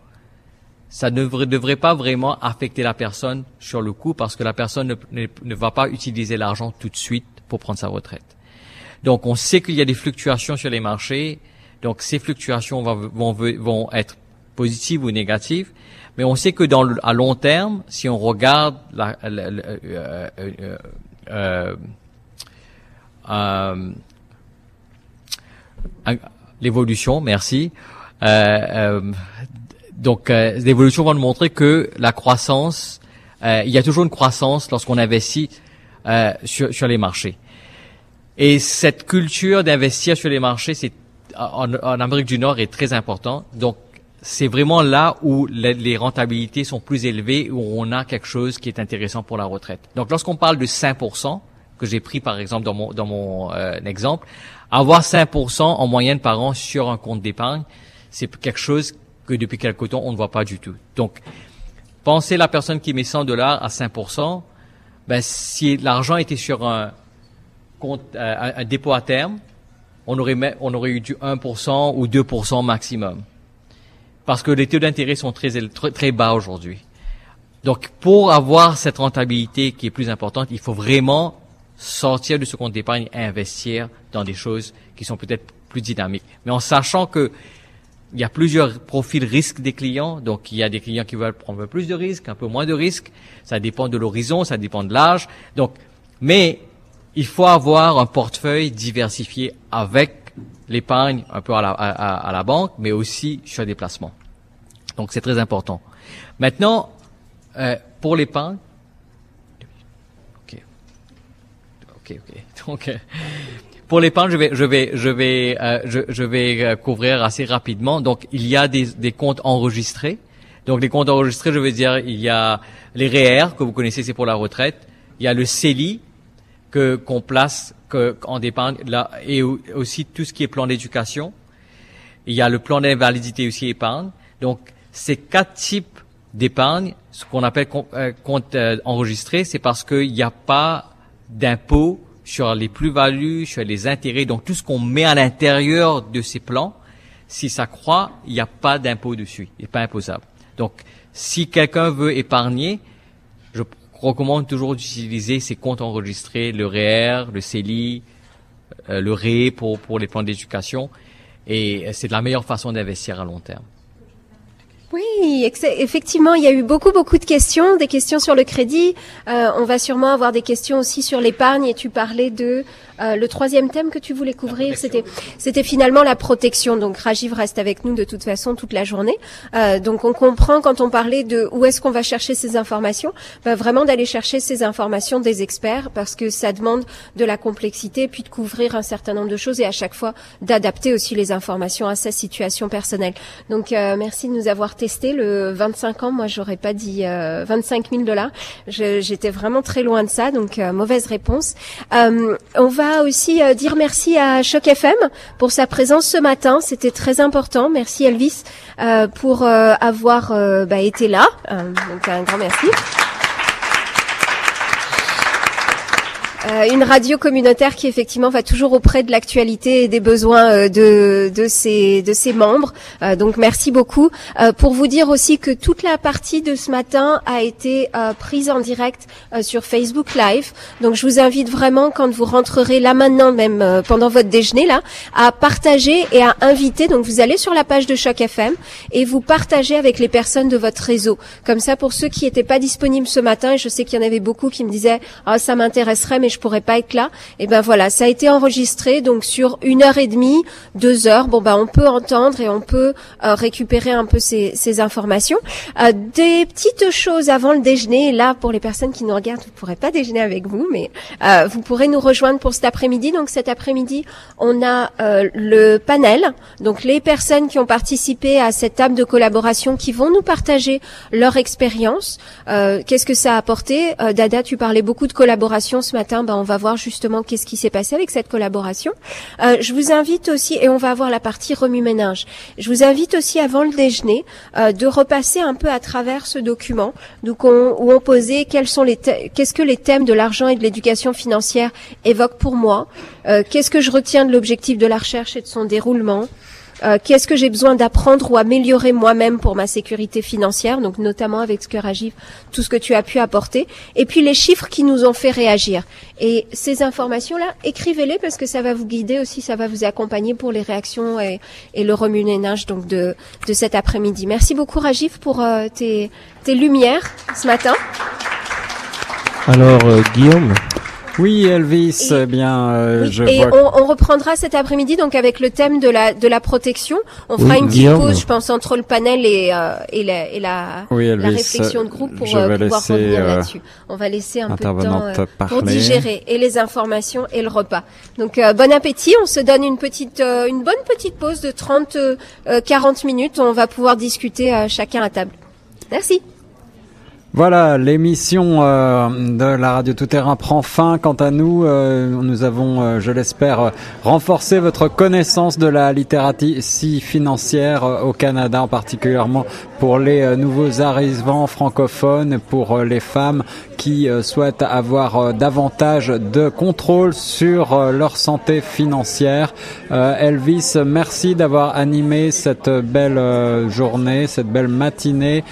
ça ne devrait, pas vraiment affecter la personne sur le coup parce que la personne ne, ne, ne va pas utiliser l'argent tout de suite pour prendre sa retraite. Donc on sait qu'il y a des fluctuations sur les marchés, donc ces fluctuations vont, être positives ou négatives, mais on sait que dans à long terme, si on regarde euh, euh, euh, l'évolution, merci. Donc, l'évolution va nous montrer que la croissance, il y a toujours une croissance lorsqu'on investit sur les marchés. Et cette culture d'investir sur les marchés, c'est en, en, Amérique du Nord est très important. Donc, c'est vraiment là où les, les, rentabilités sont plus élevées, où on a quelque chose qui est intéressant pour la retraite. Donc, lorsqu'on parle de 5%, que j'ai pris par exemple dans mon, dans mon euh, exemple, avoir 5% en moyenne par an sur un compte d'épargne, c'est quelque chose que depuis quelque temps on ne voit pas du tout. Donc, pensez la personne qui met 100 dollars à 5%, ben, si l'argent était sur un euh, un, dépôt à terme, on aurait, eu du 1% ou 2% maximum. Parce que les taux d'intérêt sont très, très, très bas aujourd'hui. Donc, pour avoir cette rentabilité qui est plus importante, il faut vraiment sortir de ce compte d'épargne et investir dans des choses qui sont peut-être plus dynamiques. Mais en sachant que il y a plusieurs profils risques des clients. Donc, il y a des clients qui veulent prendre plus de risques, un peu moins de risques. Ça dépend de l'horizon, ça dépend de l'âge. Donc, mais il faut avoir un portefeuille diversifié avec l'épargne un peu à la, banque, mais aussi sur des placements. Donc, c'est très important. Maintenant, euh, pour l'épargne, ok, ok, ok. Donc, euh, pour l'épargne, je vais, je vais, je vais, euh, je, vais euh, couvrir assez rapidement. Donc, il y a des, comptes enregistrés. Donc, les comptes enregistrés, je veux dire, il y a les REER que vous connaissez, c'est pour la retraite. Il y a le CELI que qu'on place que, en d'épargne là et aussi tout ce qui est plan d'éducation. Il y a le plan d'invalidité aussi épargne. Donc, ces quatre types d'épargne, ce qu'on appelle euh, compte enregistré, c'est parce qu'il n'y a pas d'impôt sur les plus-values, sur les intérêts, donc tout ce qu'on met à l'intérieur de ces plans, si ça croît, il n'y a pas d'impôt dessus, il n'est pas imposable. Donc, si quelqu'un veut épargner, je recommande toujours d'utiliser ces comptes enregistrés, le REER, le CELI, euh, le RE pour, pour les plans d'éducation, et c'est la meilleure façon d'investir à long terme. Oui, effectivement, il y a eu beaucoup, beaucoup de questions, des questions sur le crédit. Euh, on va sûrement avoir des questions aussi sur l'épargne. Et tu parlais de euh, le troisième thème que tu voulais couvrir, c'était c'était finalement la protection. Donc Rajiv reste avec nous de toute façon toute la journée. Euh, donc on comprend quand on parlait de où est-ce qu'on va chercher ces informations, bah, vraiment d'aller chercher ces informations des experts parce que ça demande de la complexité puis de couvrir un certain nombre de choses et à chaque fois d'adapter aussi les informations à sa situation personnelle. Donc euh, merci de nous avoir testé le 25 ans. Moi j'aurais pas dit 25 000 dollars. J'étais vraiment très loin de ça. Donc mauvaise réponse. on va aussi euh, dire merci à Choc FM pour sa présence ce matin. C'était très important. Merci Elvis euh, pour euh, avoir bah, été là. donc un grand merci. Euh, une radio communautaire qui effectivement va toujours auprès de l'actualité et des besoins euh, de, de, ses, de ses membres. Euh, donc merci beaucoup. pour vous dire aussi que toute la partie de ce matin a été prise en direct sur Facebook Live. Donc je vous invite vraiment quand vous rentrerez là maintenant, même pendant votre déjeuner là, à partager et à inviter. Donc vous allez sur la page de Choc FM et vous partagez avec les personnes de votre réseau. Comme ça, pour ceux qui n'étaient pas disponibles ce matin, et je sais qu'il y en avait beaucoup qui me disaient ah ça m'intéresserait, mais je pourrais pas être là. Et ben voilà, ça a été enregistré donc sur une heure et demie, deux heures. Bon ben on peut entendre et on peut euh, récupérer un peu ces, ces informations. Euh, des petites choses avant le déjeuner. Là pour les personnes qui nous regardent, vous pourrez pas déjeuner avec vous, mais euh, vous pourrez nous rejoindre pour cet après-midi. Donc cet après-midi, on a euh, le panel. Donc les personnes qui ont participé à cette table de collaboration qui vont nous partager leur expérience. Euh, qu'est-ce que ça a apporté? Dada, tu parlais beaucoup de collaboration ce matin ben, on va voir justement qu'est-ce qui s'est passé avec cette collaboration. Euh, je vous invite aussi, et on va avoir la partie remue-ménage, je vous invite aussi avant le déjeuner euh, de repasser un peu à travers ce document donc on, où on posait quels sont les qu'est-ce que les thèmes de l'argent et de l'éducation financière évoquent pour moi, euh, qu'est-ce que je retiens de l'objectif de la recherche et de son déroulement, euh, qu'est-ce que j'ai besoin d'apprendre ou améliorer moi-même pour ma sécurité financière, donc notamment avec ce que Rajiv, tout ce que tu as pu apporter, et puis les chiffres qui nous ont fait réagir. Et ces informations-là, écrivez-les parce que ça va vous guider aussi, ça va vous accompagner pour les réactions et, le remue-ménage donc de, de cet après-midi. Merci beaucoup Rajiv pour euh, tes, tes lumières ce matin. Alors, euh, Guillaume? Oui, Elvis, eh bien, euh, Oui, je et vois. on, on reprendra cet après-midi donc avec le thème de la de la protection. On Oui, fera une petite pause, je pense, entre le panel et euh, et la et la, Oui, la réflexion de groupe pour je euh, pouvoir revenir euh, là-dessus. On va laisser un peu de temps euh, pour digérer et les informations et le repas. Donc euh, bon appétit. On se donne une petite euh, une bonne petite pause de 30 euh, euh, 40 minutes. On va pouvoir discuter euh, chacun à table. Merci. Voilà, l'émission euh, de la radio Tout Terrain prend fin. Quant à nous, euh, nous avons, euh, je l'espère, renforcé votre connaissance de la littératie financière au Canada, en particulièrement pour les euh, nouveaux arrivants francophones, pour euh, les femmes qui euh, souhaitent avoir davantage de contrôle sur leur santé financière. Elvis, merci d'avoir animé cette belle journée, cette belle matinée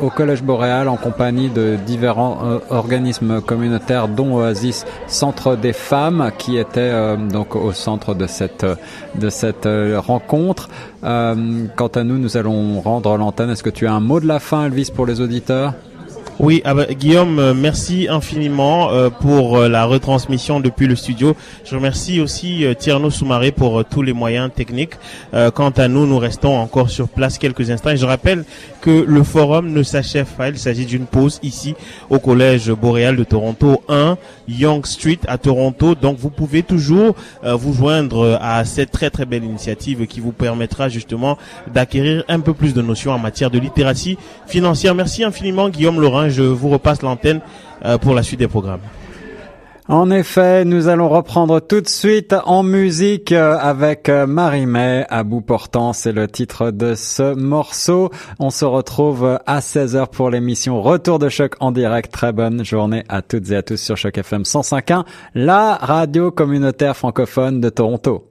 au Collège Boréal en compagnie de différents organismes communautaires, dont Oasis Centre des Femmes, qui était donc au centre de cette de cette rencontre. Euh, quant à nous, nous allons rendre l'antenne. Est-ce que tu as un mot de la fin, Elvis, pour les auditeurs? Oui, ah bah, Guillaume, euh, merci infiniment euh, pour la retransmission depuis le studio. Je remercie aussi Tierno Soumaré pour tous les moyens techniques. Quant à nous, nous restons encore sur place quelques instants. Et je rappelle que le forum ne s'achève pas. Il s'agit d'une pause ici au Collège Boréal de Toronto 1, Young Street à Toronto. Donc vous pouvez toujours euh, vous joindre à cette très très belle initiative qui vous permettra justement d'acquérir un peu plus de notions en matière de littératie financière. Merci infiniment Guillaume Laurent. Je vous repasse l'antenne euh, pour la suite des programmes. En effet, nous allons reprendre tout de suite en musique euh, avec euh, Marie-May à bout portant. C'est le titre de ce morceau. On se retrouve à 16h pour l'émission Retour de choc en direct. Très bonne journée à toutes et à tous sur Choc FM 105.1, la radio communautaire francophone de Toronto.